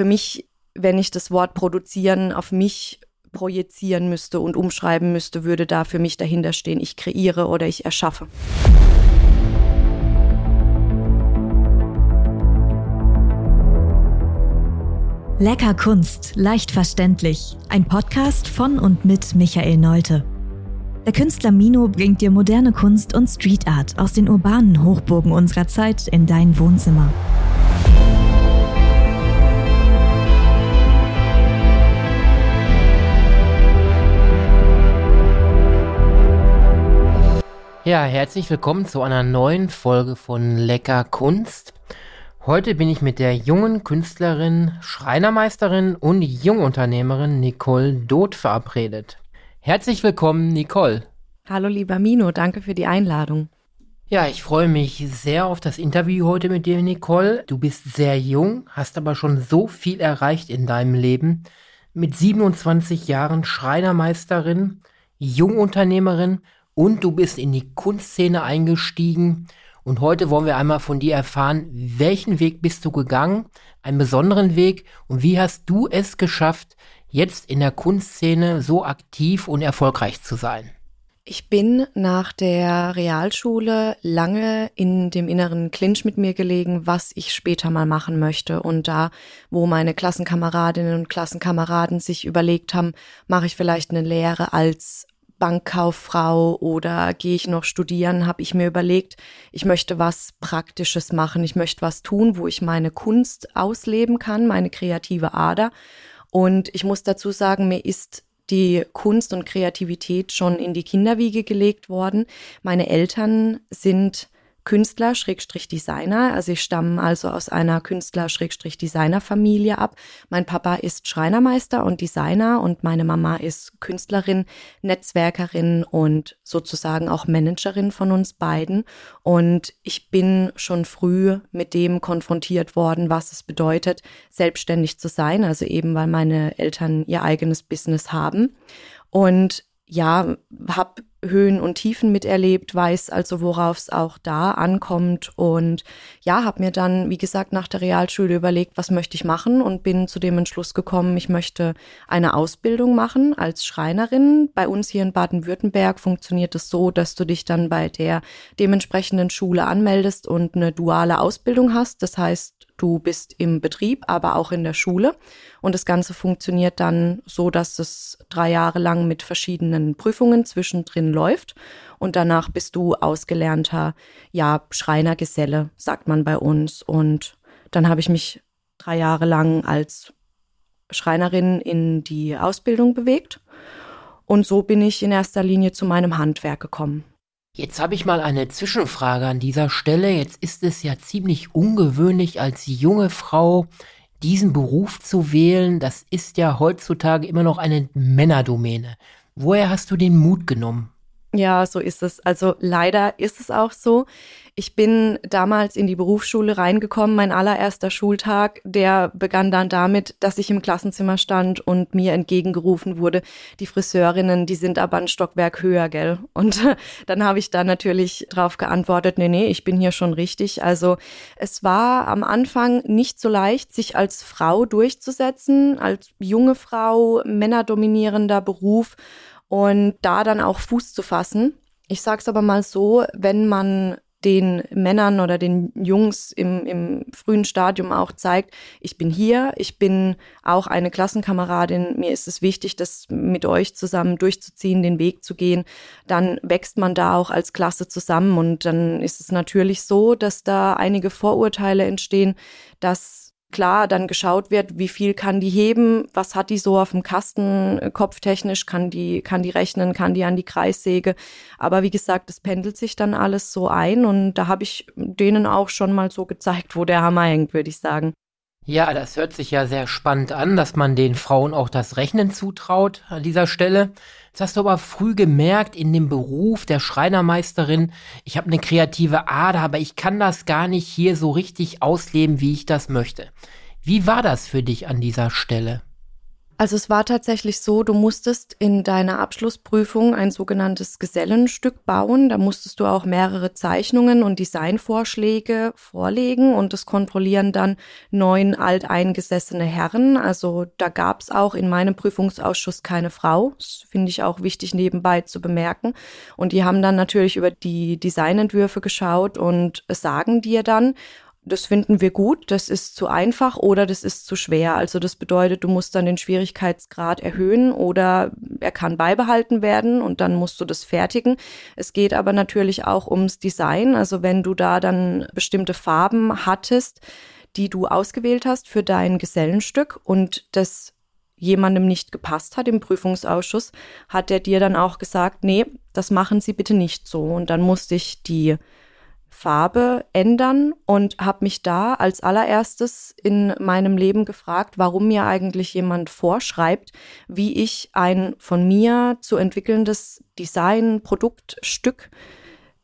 für mich, wenn ich das Wort produzieren auf mich projizieren müsste und umschreiben müsste, würde da für mich dahinter stehen, ich kreiere oder ich erschaffe. Lecker Kunst, leicht verständlich. Ein Podcast von und mit Michael Neute. Der Künstler Mino bringt dir moderne Kunst und Street Art aus den urbanen Hochburgen unserer Zeit in dein Wohnzimmer. Ja, herzlich willkommen zu einer neuen Folge von Lecker Kunst. Heute bin ich mit der jungen Künstlerin, Schreinermeisterin und Jungunternehmerin Nicole Doth verabredet. Herzlich willkommen, Nicole. Hallo, lieber Mino, danke für die Einladung. Ja, ich freue mich sehr auf das Interview heute mit dir, Nicole. Du bist sehr jung, hast aber schon so viel erreicht in deinem Leben. Mit 27 Jahren Schreinermeisterin, Jungunternehmerin und du bist in die Kunstszene eingestiegen. Und heute wollen wir einmal von dir erfahren, welchen Weg bist du gegangen, einen besonderen Weg und wie hast du es geschafft, jetzt in der Kunstszene so aktiv und erfolgreich zu sein? Ich bin nach der Realschule lange in dem inneren Clinch mit mir gelegen, was ich später mal machen möchte. Und da, wo meine Klassenkameradinnen und Klassenkameraden sich überlegt haben, mache ich vielleicht eine Lehre als Bankkauffrau oder gehe ich noch studieren, habe ich mir überlegt, ich möchte was Praktisches machen, ich möchte was tun, wo ich meine Kunst ausleben kann, meine kreative Ader. Und ich muss dazu sagen, mir ist die Kunst und Kreativität schon in die Kinderwiege gelegt worden. Meine Eltern sind Künstler, Schrägstrich Designer. Also ich stamme also aus einer Künstler, Schrägstrich Designer Familie ab. Mein Papa ist Schreinermeister und Designer und meine Mama ist Künstlerin, Netzwerkerin und sozusagen auch Managerin von uns beiden. Und ich bin schon früh mit dem konfrontiert worden, was es bedeutet, selbstständig zu sein. Also eben, weil meine Eltern ihr eigenes Business haben. Und ja, habe Höhen und Tiefen miterlebt, weiß also, worauf es auch da ankommt und ja, habe mir dann, wie gesagt, nach der Realschule überlegt, was möchte ich machen und bin zu dem Entschluss gekommen, ich möchte eine Ausbildung machen als Schreinerin. Bei uns hier in Baden-Württemberg funktioniert es so, dass du dich dann bei der dementsprechenden Schule anmeldest und eine duale Ausbildung hast. Das heißt, Du bist im Betrieb, aber auch in der Schule. Und das Ganze funktioniert dann so, dass es drei Jahre lang mit verschiedenen Prüfungen zwischendrin läuft. Und danach bist du ausgelernter, ja, Schreinergeselle, sagt man bei uns. Und dann habe ich mich drei Jahre lang als Schreinerin in die Ausbildung bewegt. Und so bin ich in erster Linie zu meinem Handwerk gekommen. Jetzt habe ich mal eine Zwischenfrage an dieser Stelle. Jetzt ist es ja ziemlich ungewöhnlich, als junge Frau diesen Beruf zu wählen. Das ist ja heutzutage immer noch eine Männerdomäne. Woher hast du den Mut genommen? Ja, so ist es. Also leider ist es auch so. Ich bin damals in die Berufsschule reingekommen. Mein allererster Schultag, der begann dann damit, dass ich im Klassenzimmer stand und mir entgegengerufen wurde, die Friseurinnen, die sind aber ein Stockwerk höher, gell? Und dann habe ich da natürlich drauf geantwortet, nee, nee, ich bin hier schon richtig. Also es war am Anfang nicht so leicht, sich als Frau durchzusetzen, als junge Frau, männerdominierender Beruf und da dann auch Fuß zu fassen. Ich sag's aber mal so, wenn man den Männern oder den Jungs im, im frühen Stadium auch zeigt, ich bin hier, ich bin auch eine Klassenkameradin, mir ist es wichtig, das mit euch zusammen durchzuziehen, den Weg zu gehen, dann wächst man da auch als Klasse zusammen und dann ist es natürlich so, dass da einige Vorurteile entstehen, dass klar dann geschaut wird, wie viel kann die heben, was hat die so auf dem Kasten äh, kopftechnisch, kann die, kann die rechnen, kann die an die Kreissäge. Aber wie gesagt, es pendelt sich dann alles so ein und da habe ich denen auch schon mal so gezeigt, wo der Hammer hängt, würde ich sagen. Ja, das hört sich ja sehr spannend an, dass man den Frauen auch das Rechnen zutraut an dieser Stelle. Jetzt hast du aber früh gemerkt in dem Beruf der Schreinermeisterin, ich habe eine kreative Ader, aber ich kann das gar nicht hier so richtig ausleben, wie ich das möchte. Wie war das für dich an dieser Stelle? Also es war tatsächlich so, du musstest in deiner Abschlussprüfung ein sogenanntes Gesellenstück bauen. Da musstest du auch mehrere Zeichnungen und Designvorschläge vorlegen und das kontrollieren dann neun alteingesessene Herren. Also da gab es auch in meinem Prüfungsausschuss keine Frau. Das finde ich auch wichtig nebenbei zu bemerken. Und die haben dann natürlich über die Designentwürfe geschaut und sagen dir dann, das finden wir gut, das ist zu einfach oder das ist zu schwer. Also das bedeutet, du musst dann den Schwierigkeitsgrad erhöhen oder er kann beibehalten werden und dann musst du das fertigen. Es geht aber natürlich auch ums Design. Also wenn du da dann bestimmte Farben hattest, die du ausgewählt hast für dein Gesellenstück und das jemandem nicht gepasst hat im Prüfungsausschuss, hat er dir dann auch gesagt, nee, das machen Sie bitte nicht so. Und dann musste ich die Farbe ändern und habe mich da als allererstes in meinem Leben gefragt, warum mir eigentlich jemand vorschreibt, wie ich ein von mir zu entwickelndes Design, Produktstück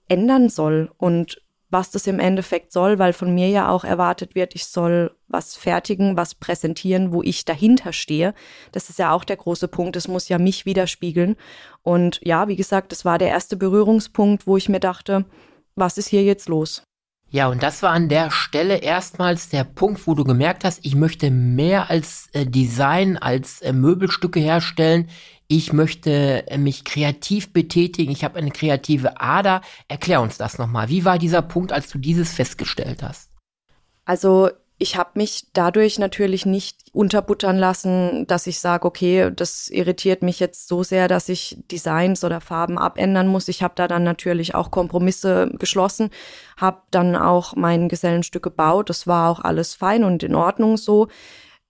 ändern soll und was das im Endeffekt soll, weil von mir ja auch erwartet wird, ich soll was fertigen, was präsentieren, wo ich dahinter stehe. Das ist ja auch der große Punkt. Es muss ja mich widerspiegeln. Und ja, wie gesagt, das war der erste Berührungspunkt, wo ich mir dachte, was ist hier jetzt los? Ja, und das war an der Stelle erstmals der Punkt, wo du gemerkt hast, ich möchte mehr als äh, Design, als äh, Möbelstücke herstellen. Ich möchte äh, mich kreativ betätigen. Ich habe eine kreative Ader. Erklär uns das nochmal. Wie war dieser Punkt, als du dieses festgestellt hast? Also ich habe mich dadurch natürlich nicht unterbuttern lassen, dass ich sage, okay, das irritiert mich jetzt so sehr, dass ich Designs oder Farben abändern muss. Ich habe da dann natürlich auch Kompromisse geschlossen, habe dann auch mein Gesellenstück gebaut. Das war auch alles fein und in Ordnung so.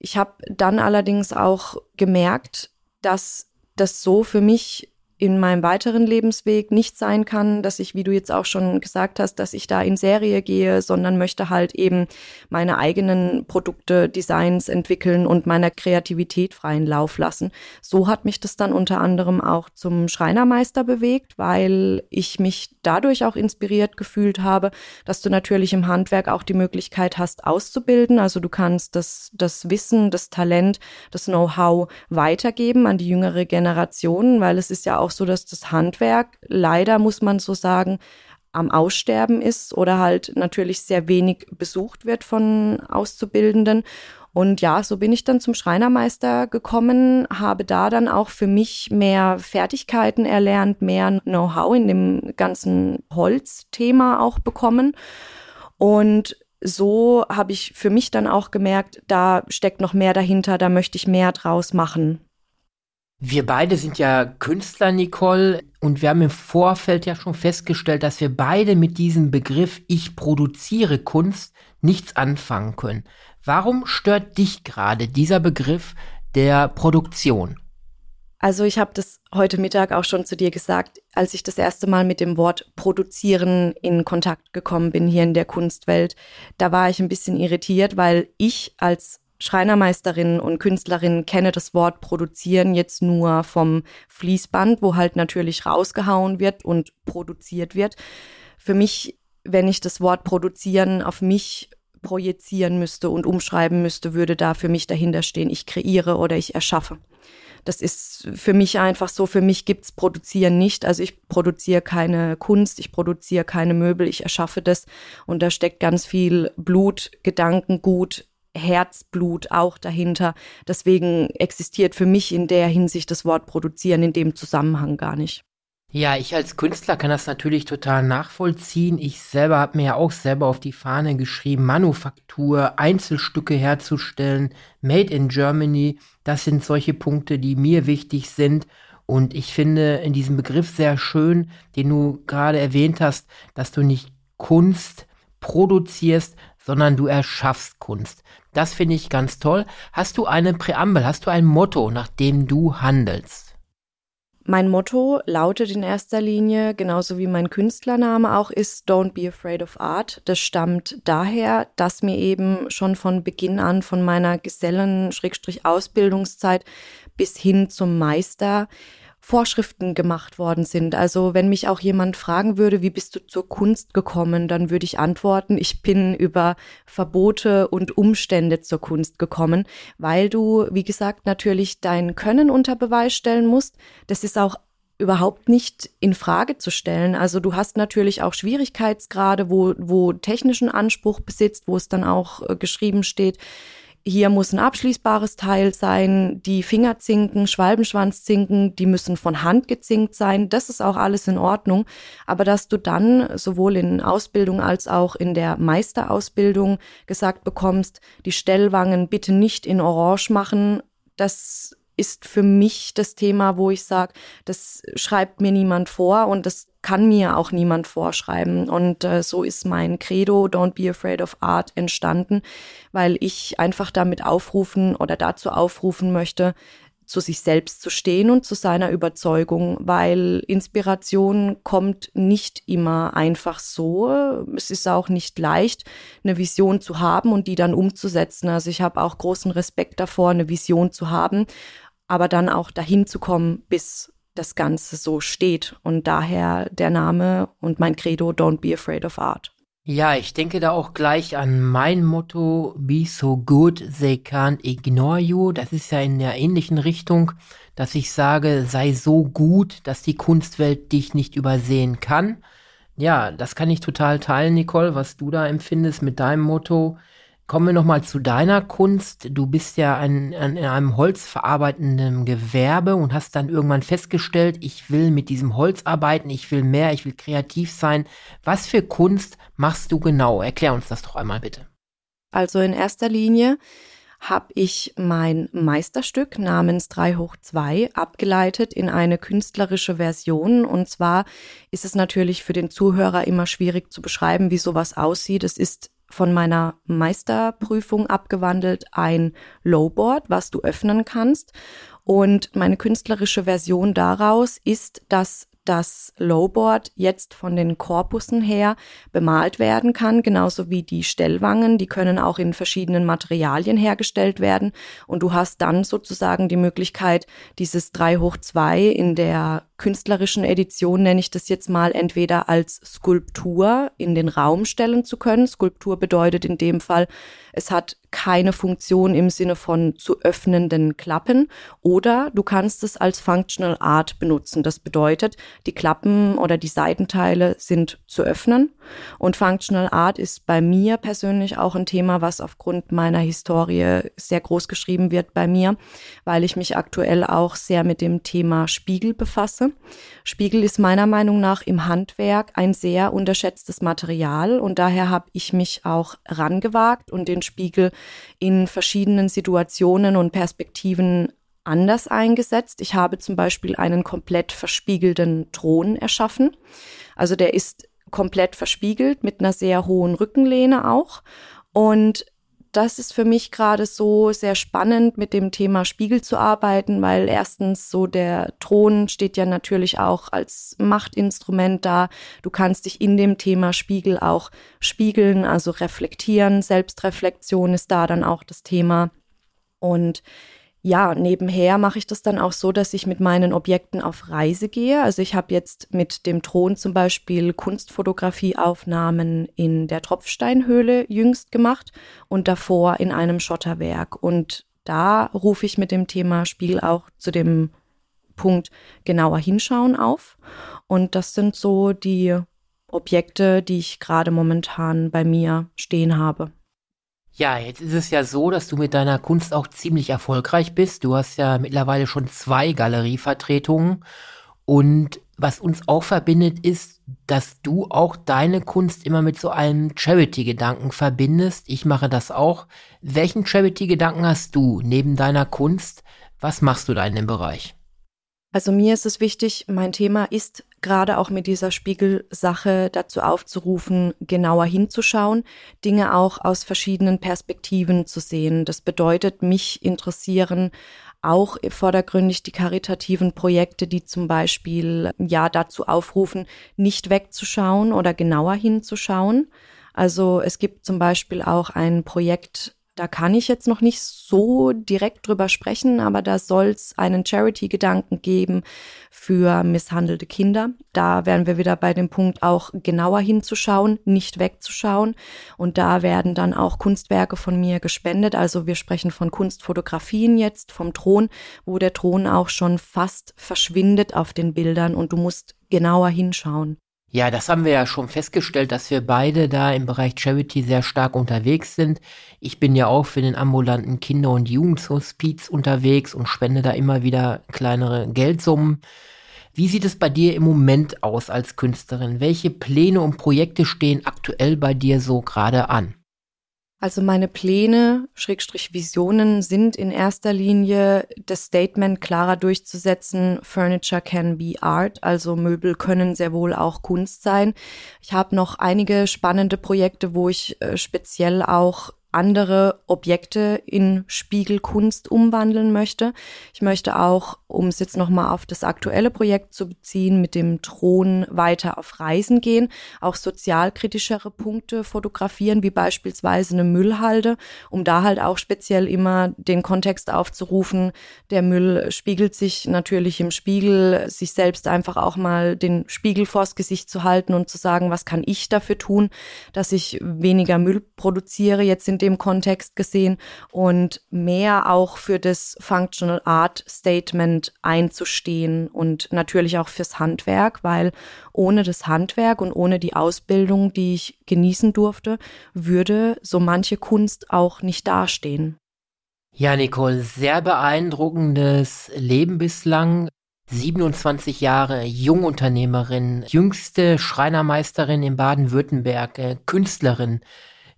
Ich habe dann allerdings auch gemerkt, dass das so für mich in meinem weiteren Lebensweg nicht sein kann, dass ich, wie du jetzt auch schon gesagt hast, dass ich da in Serie gehe, sondern möchte halt eben meine eigenen Produkte, Designs entwickeln und meiner Kreativität freien Lauf lassen. So hat mich das dann unter anderem auch zum Schreinermeister bewegt, weil ich mich dadurch auch inspiriert gefühlt habe, dass du natürlich im Handwerk auch die Möglichkeit hast, auszubilden. Also du kannst das, das Wissen, das Talent, das Know-how weitergeben an die jüngere Generation, weil es ist ja auch auch so, dass das Handwerk leider, muss man so sagen, am Aussterben ist oder halt natürlich sehr wenig besucht wird von Auszubildenden. Und ja, so bin ich dann zum Schreinermeister gekommen, habe da dann auch für mich mehr Fertigkeiten erlernt, mehr Know-how in dem ganzen Holzthema auch bekommen. Und so habe ich für mich dann auch gemerkt, da steckt noch mehr dahinter, da möchte ich mehr draus machen. Wir beide sind ja Künstler, Nicole, und wir haben im Vorfeld ja schon festgestellt, dass wir beide mit diesem Begriff Ich produziere Kunst nichts anfangen können. Warum stört dich gerade dieser Begriff der Produktion? Also ich habe das heute Mittag auch schon zu dir gesagt, als ich das erste Mal mit dem Wort produzieren in Kontakt gekommen bin hier in der Kunstwelt. Da war ich ein bisschen irritiert, weil ich als Schreinermeisterin und Künstlerin kenne das Wort produzieren jetzt nur vom Fließband, wo halt natürlich rausgehauen wird und produziert wird. Für mich, wenn ich das Wort produzieren auf mich projizieren müsste und umschreiben müsste, würde da für mich dahinter stehen, ich kreiere oder ich erschaffe. Das ist für mich einfach so, für mich gibt's Produzieren nicht. Also ich produziere keine Kunst, ich produziere keine Möbel, ich erschaffe das und da steckt ganz viel Blut, Gedankengut, Herzblut auch dahinter. Deswegen existiert für mich in der Hinsicht das Wort produzieren in dem Zusammenhang gar nicht. Ja, ich als Künstler kann das natürlich total nachvollziehen. Ich selber habe mir ja auch selber auf die Fahne geschrieben, Manufaktur, Einzelstücke herzustellen, Made in Germany. Das sind solche Punkte, die mir wichtig sind. Und ich finde in diesem Begriff sehr schön, den du gerade erwähnt hast, dass du nicht Kunst produzierst, sondern du erschaffst Kunst. Das finde ich ganz toll. Hast du eine Präambel, hast du ein Motto, nach dem du handelst? Mein Motto lautet in erster Linie, genauso wie mein Künstlername auch ist, Don't be afraid of art. Das stammt daher, dass mir eben schon von Beginn an von meiner Gesellen-Ausbildungszeit bis hin zum Meister Vorschriften gemacht worden sind. Also wenn mich auch jemand fragen würde, wie bist du zur Kunst gekommen, dann würde ich antworten, ich bin über Verbote und Umstände zur Kunst gekommen, weil du, wie gesagt, natürlich dein Können unter Beweis stellen musst. Das ist auch überhaupt nicht in Frage zu stellen. Also du hast natürlich auch Schwierigkeitsgrade, wo, wo technischen Anspruch besitzt, wo es dann auch äh, geschrieben steht, hier muss ein abschließbares Teil sein, die Fingerzinken, Schwalbenschwanzzinken, die müssen von Hand gezinkt sein. Das ist auch alles in Ordnung. Aber dass du dann sowohl in Ausbildung als auch in der Meisterausbildung gesagt bekommst, die Stellwangen bitte nicht in Orange machen, das ist für mich das Thema, wo ich sage, das schreibt mir niemand vor und das kann mir auch niemand vorschreiben. Und äh, so ist mein Credo Don't be afraid of art entstanden, weil ich einfach damit aufrufen oder dazu aufrufen möchte, zu sich selbst zu stehen und zu seiner Überzeugung, weil Inspiration kommt nicht immer einfach so. Es ist auch nicht leicht, eine Vision zu haben und die dann umzusetzen. Also ich habe auch großen Respekt davor, eine Vision zu haben aber dann auch dahin zu kommen, bis das Ganze so steht. Und daher der Name und mein Credo, Don't be afraid of art. Ja, ich denke da auch gleich an mein Motto, Be so good they can't ignore you. Das ist ja in der ähnlichen Richtung, dass ich sage, sei so gut, dass die Kunstwelt dich nicht übersehen kann. Ja, das kann ich total teilen, Nicole, was du da empfindest mit deinem Motto. Kommen wir nochmal zu deiner Kunst. Du bist ja ein, ein, in einem holzverarbeitenden Gewerbe und hast dann irgendwann festgestellt, ich will mit diesem Holz arbeiten, ich will mehr, ich will kreativ sein. Was für Kunst machst du genau? Erklär uns das doch einmal bitte. Also in erster Linie habe ich mein Meisterstück namens 3 hoch 2 abgeleitet in eine künstlerische Version. Und zwar ist es natürlich für den Zuhörer immer schwierig zu beschreiben, wie sowas aussieht. Es ist von meiner Meisterprüfung abgewandelt ein Lowboard, was du öffnen kannst. Und meine künstlerische Version daraus ist, dass das Lowboard jetzt von den Korpussen her bemalt werden kann, genauso wie die Stellwangen. Die können auch in verschiedenen Materialien hergestellt werden. Und du hast dann sozusagen die Möglichkeit, dieses 3 hoch 2 in der künstlerischen Edition, nenne ich das jetzt mal, entweder als Skulptur in den Raum stellen zu können. Skulptur bedeutet in dem Fall, es hat keine Funktion im Sinne von zu öffnenden Klappen oder du kannst es als Functional Art benutzen. Das bedeutet, die Klappen oder die Seitenteile sind zu öffnen und Functional Art ist bei mir persönlich auch ein Thema, was aufgrund meiner Historie sehr groß geschrieben wird bei mir, weil ich mich aktuell auch sehr mit dem Thema Spiegel befasse. Spiegel ist meiner Meinung nach im Handwerk ein sehr unterschätztes Material und daher habe ich mich auch rangewagt und den Spiegel in verschiedenen Situationen und Perspektiven anders eingesetzt. Ich habe zum Beispiel einen komplett verspiegelten Thron erschaffen. Also der ist komplett verspiegelt mit einer sehr hohen Rückenlehne auch. Und das ist für mich gerade so sehr spannend, mit dem Thema Spiegel zu arbeiten, weil erstens so der Thron steht ja natürlich auch als Machtinstrument da. Du kannst dich in dem Thema Spiegel auch spiegeln, also reflektieren. Selbstreflexion ist da dann auch das Thema. Und ja, nebenher mache ich das dann auch so, dass ich mit meinen Objekten auf Reise gehe. Also ich habe jetzt mit dem Thron zum Beispiel Kunstfotografieaufnahmen in der Tropfsteinhöhle jüngst gemacht und davor in einem Schotterwerk. Und da rufe ich mit dem Thema Spiel auch zu dem Punkt genauer hinschauen auf. Und das sind so die Objekte, die ich gerade momentan bei mir stehen habe. Ja, jetzt ist es ja so, dass du mit deiner Kunst auch ziemlich erfolgreich bist. Du hast ja mittlerweile schon zwei Galerievertretungen. Und was uns auch verbindet, ist, dass du auch deine Kunst immer mit so einem Charity-Gedanken verbindest. Ich mache das auch. Welchen Charity-Gedanken hast du neben deiner Kunst? Was machst du da in dem Bereich? Also mir ist es wichtig, mein Thema ist gerade auch mit dieser Spiegelsache dazu aufzurufen, genauer hinzuschauen, Dinge auch aus verschiedenen Perspektiven zu sehen. Das bedeutet, mich interessieren auch vordergründig die karitativen Projekte, die zum Beispiel ja dazu aufrufen, nicht wegzuschauen oder genauer hinzuschauen. Also es gibt zum Beispiel auch ein Projekt Da kann ich jetzt noch nicht so direkt drüber sprechen, aber da soll es einen Charity-Gedanken geben für misshandelte Kinder. Da werden wir wieder bei dem Punkt auch genauer hinzuschauen, nicht wegzuschauen. Und da werden dann auch Kunstwerke von mir gespendet. Also wir sprechen von Kunstfotografien jetzt vom Thron, wo der Thron auch schon fast verschwindet auf den Bildern und du musst genauer hinschauen. Ja, das haben wir ja schon festgestellt, dass wir beide da im Bereich Charity sehr stark unterwegs sind. Ich bin ja auch für den ambulanten Kinder- und Jugendhospiz unterwegs und spende da immer wieder kleinere Geldsummen. Wie sieht es bei dir im Moment aus als Künstlerin? Welche Pläne und Projekte stehen aktuell bei dir so gerade an? Also meine Pläne, Schrägstrich Visionen sind in erster Linie das Statement klarer durchzusetzen, Furniture can be art, also Möbel können sehr wohl auch Kunst sein. Ich habe noch einige spannende Projekte, wo ich äh, speziell auch andere Objekte in Spiegelkunst umwandeln möchte. Ich möchte auch, um es jetzt nochmal auf das aktuelle Projekt zu beziehen, mit dem Thron weiter auf Reisen gehen, auch sozialkritischere Punkte fotografieren, wie beispielsweise eine Müllhalde, um da halt auch speziell immer den Kontext aufzurufen. Der Müll spiegelt sich natürlich im Spiegel, sich selbst einfach auch mal den Spiegel vors Gesicht zu halten und zu sagen, was kann ich dafür tun, dass ich weniger Müll produziere, jetzt in dem Kontext gesehen und mehr auch für das Functional Art Statement einzustehen und natürlich auch fürs Handwerk, weil ohne das Handwerk und ohne die Ausbildung, die ich genießen durfte, würde so manche Kunst auch nicht dastehen. Ja, Nicole, sehr beeindruckendes Leben bislang. 27 Jahre Jungunternehmerin, jüngste Schreinermeisterin in Baden-Württemberg, äh, Künstlerin.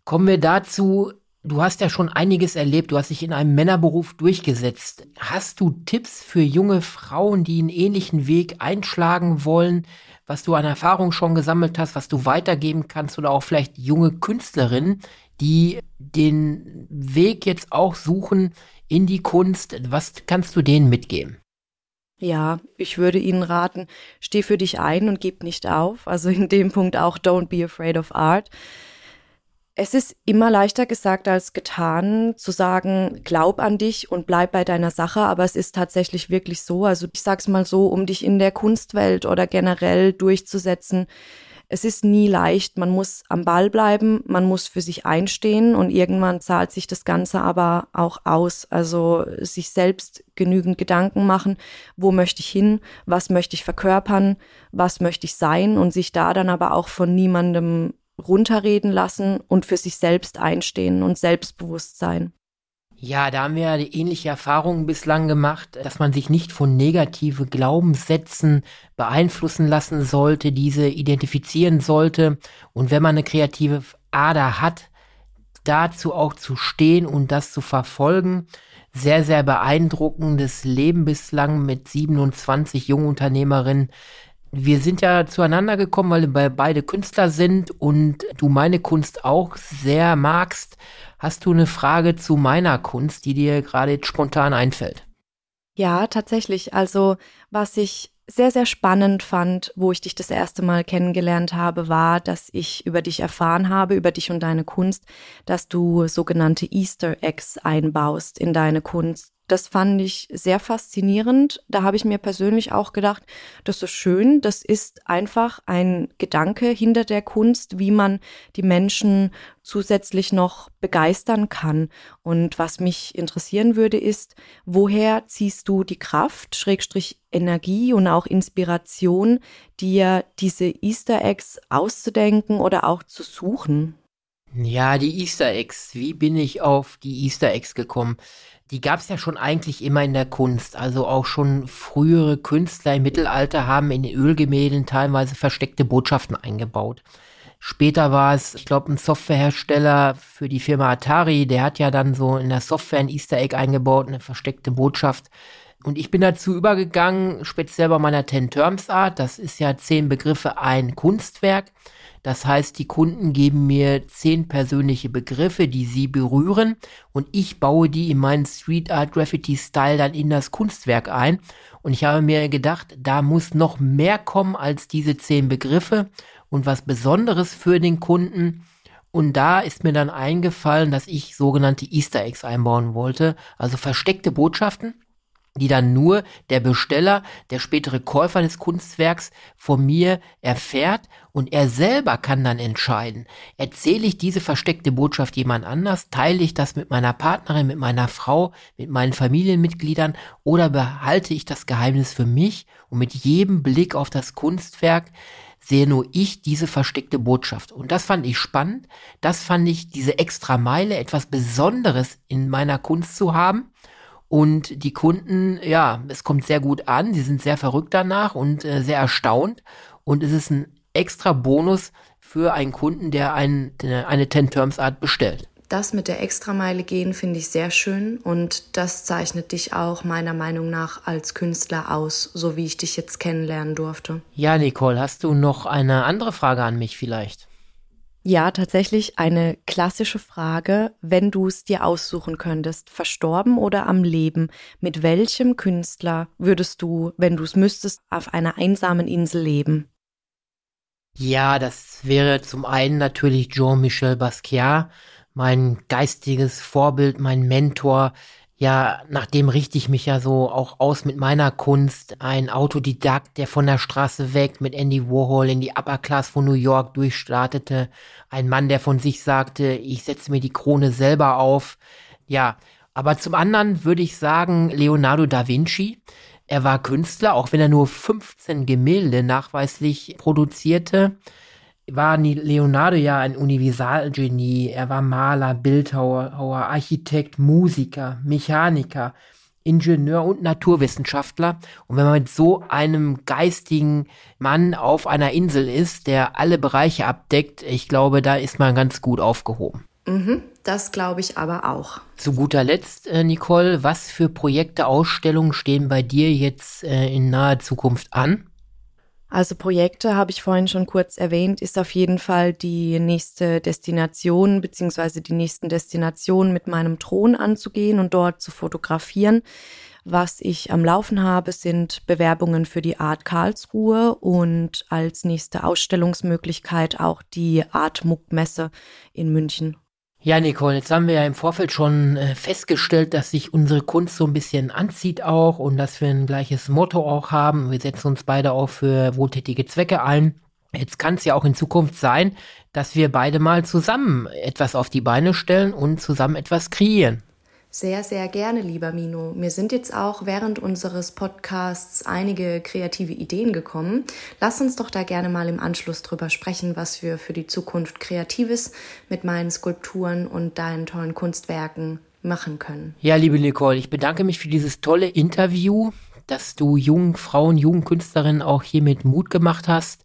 Kommen wir dazu, du hast ja schon einiges erlebt, du hast dich in einem Männerberuf durchgesetzt. Hast du Tipps für junge Frauen, die einen ähnlichen Weg einschlagen wollen, was du an Erfahrung schon gesammelt hast, was du weitergeben kannst oder auch vielleicht junge Künstlerinnen, die den Weg jetzt auch suchen in die Kunst? Was kannst du denen mitgeben? Ja, ich würde Ihnen raten, steh für dich ein und gib nicht auf. Also in dem Punkt auch don't be afraid of art. Es ist immer leichter gesagt als getan, zu sagen, glaub an dich und bleib bei deiner Sache, aber es ist tatsächlich wirklich so. Also ich sag's mal so, um dich in der Kunstwelt oder generell durchzusetzen, es ist nie leicht. Man muss am Ball bleiben, man muss für sich einstehen und irgendwann zahlt sich das Ganze aber auch aus. Also sich selbst genügend Gedanken machen, wo möchte ich hin, was möchte ich verkörpern, was möchte ich sein und sich da dann aber auch von niemandem runterreden lassen und für sich selbst einstehen und selbstbewusst sein. Ja, da haben wir ähnliche Erfahrungen bislang gemacht, dass man sich nicht von negative Glaubenssätzen beeinflussen lassen sollte, diese identifizieren sollte und wenn man eine kreative Ader hat, dazu auch zu stehen und das zu verfolgen. Sehr, sehr beeindruckendes Leben bislang mit 27 Jungunternehmerinnen, wir sind ja zueinander gekommen, weil wir beide Künstler sind und du meine Kunst auch sehr magst. Hast du eine Frage zu meiner Kunst, die dir gerade spontan einfällt? Ja, tatsächlich. Also, was ich sehr, sehr spannend fand, wo ich dich das erste Mal kennengelernt habe, war, dass ich über dich erfahren habe, über dich und deine Kunst, dass du sogenannte Easter Eggs einbaust in deine Kunst. Das fand ich sehr faszinierend. Da habe ich mir persönlich auch gedacht, das ist schön. Das ist einfach ein Gedanke hinter der Kunst, wie man die Menschen zusätzlich noch begeistern kann. Und was mich interessieren würde, ist, woher ziehst du die Kraft, Schrägstrich Energie und auch Inspiration, dir diese Easter Eggs auszudenken oder auch zu suchen? Ja, die Easter Eggs. Wie bin ich auf die Easter Eggs gekommen? die gab es ja schon eigentlich immer in der Kunst. Also auch schon frühere Künstler im Mittelalter haben in Ölgemälden teilweise versteckte Botschaften eingebaut. Später war es, ich glaube, ein Softwarehersteller für die Firma Atari, der hat ja dann so in der Software ein Easter Egg eingebaut, eine versteckte Botschaft. Und ich bin dazu übergegangen, speziell bei meiner Ten Terms Art, das ist ja zehn Begriffe, ein Kunstwerk. Das heißt, die Kunden geben mir zehn persönliche Begriffe, die sie berühren und ich baue die in meinen Street Art Graffiti Style dann in das Kunstwerk ein. Und ich habe mir gedacht, da muss noch mehr kommen als diese zehn Begriffe und was Besonderes für den Kunden. Und da ist mir dann eingefallen, dass ich sogenannte Easter Eggs einbauen wollte, also versteckte Botschaften, die dann nur der Besteller, der spätere Käufer des Kunstwerks von mir erfährt und er selber kann dann entscheiden, erzähle ich diese versteckte Botschaft jemand anders, teile ich das mit meiner Partnerin, mit meiner Frau, mit meinen Familienmitgliedern oder behalte ich das Geheimnis für mich und mit jedem Blick auf das Kunstwerk sehe nur ich diese versteckte Botschaft. Und das fand ich spannend. Das fand ich diese extra Meile, etwas Besonderes in meiner Kunst zu haben. Und die Kunden, ja, es kommt sehr gut an. Sie sind sehr verrückt danach und äh, sehr erstaunt. Und es ist ein extra Bonus für einen Kunden, der ein, eine Ten-Terms-Art bestellt. Das mit der Extrameile gehen finde ich sehr schön und das zeichnet dich auch meiner Meinung nach als Künstler aus, so wie ich dich jetzt kennenlernen durfte. Ja, Nicole, hast du noch eine andere Frage an mich vielleicht? Ja, tatsächlich eine klassische Frage, wenn du es dir aussuchen könntest, verstorben oder am Leben, mit welchem Künstler würdest du, wenn du es müsstest, auf einer einsamen Insel leben? Ja, das wäre zum einen natürlich Jean-Michel Basquiat, mein geistiges Vorbild, mein Mentor, ja, nachdem richte ich mich ja so auch aus mit meiner Kunst. Ein Autodidakt, der von der Straße weg mit Andy Warhol in die Upper Class von New York durchstartete. Ein Mann, der von sich sagte, ich setze mir die Krone selber auf. Ja, aber zum anderen würde ich sagen, Leonardo da Vinci. Er war Künstler, auch wenn er nur 15 Gemälde nachweislich produzierte war Leonardo ja ein Universalgenie. Er war Maler, Bildhauer, Architekt, Musiker, Mechaniker, Ingenieur und Naturwissenschaftler. Und wenn man mit so einem geistigen Mann auf einer Insel ist, der alle Bereiche abdeckt, ich glaube, da ist man ganz gut aufgehoben. Mhm, das glaube ich aber auch. Zu guter Letzt, äh, Nicole, was für Projekte, Ausstellungen stehen bei dir jetzt äh, in naher Zukunft an? Also Projekte habe ich vorhin schon kurz erwähnt, ist auf jeden Fall die nächste Destination beziehungsweise die nächsten Destinationen mit meinem Thron anzugehen und dort zu fotografieren. Was ich am Laufen habe, sind Bewerbungen für die Art Karlsruhe und als nächste Ausstellungsmöglichkeit auch die Art Muck Messe in München. Ja, Nicole, jetzt haben wir ja im Vorfeld schon äh, festgestellt, dass sich unsere Kunst so ein bisschen anzieht auch und dass wir ein gleiches Motto auch haben. Wir setzen uns beide auch für wohltätige Zwecke ein. Jetzt kann es ja auch in Zukunft sein, dass wir beide mal zusammen etwas auf die Beine stellen und zusammen etwas kreieren. Sehr, sehr gerne, lieber Mino. Mir sind jetzt auch während unseres Podcasts einige kreative Ideen gekommen. Lass uns doch da gerne mal im Anschluss drüber sprechen, was wir für die Zukunft Kreatives mit meinen Skulpturen und deinen tollen Kunstwerken machen können. Ja, liebe Nicole, ich bedanke mich für dieses tolle Interview, dass du jungen Frauen, jungen Künstlerinnen auch hier mit Mut gemacht hast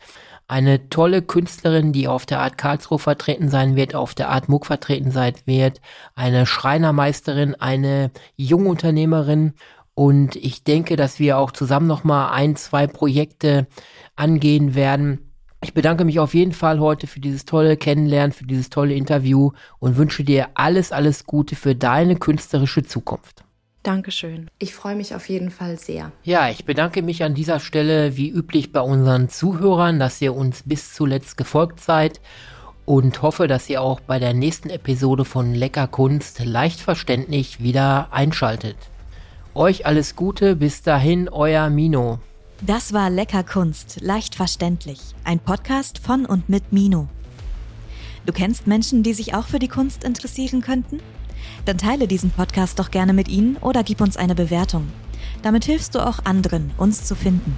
eine tolle Künstlerin, die auf der Art Karlsruhe vertreten sein wird, auf der Art Muck vertreten sein wird, eine Schreinermeisterin, eine Jungunternehmerin und ich denke, dass wir auch zusammen nochmal ein, zwei Projekte angehen werden. Ich bedanke mich auf jeden Fall heute für dieses tolle Kennenlernen, für dieses tolle Interview und wünsche dir alles, alles Gute für deine künstlerische Zukunft. Dankeschön. Ich freue mich auf jeden Fall sehr. Ja, ich bedanke mich an dieser Stelle wie üblich bei unseren Zuhörern, dass ihr uns bis zuletzt gefolgt seid und hoffe, dass ihr auch bei der nächsten Episode von Lecker Kunst leicht verständlich wieder einschaltet. Euch alles Gute, bis dahin, euer Mino. Das war Lecker Kunst, leicht verständlich. Ein Podcast von und mit Mino. Du kennst Menschen, die sich auch für die Kunst interessieren könnten? Dann teile diesen Podcast doch gerne mit ihnen oder gib uns eine Bewertung. Damit hilfst du auch anderen, uns zu finden.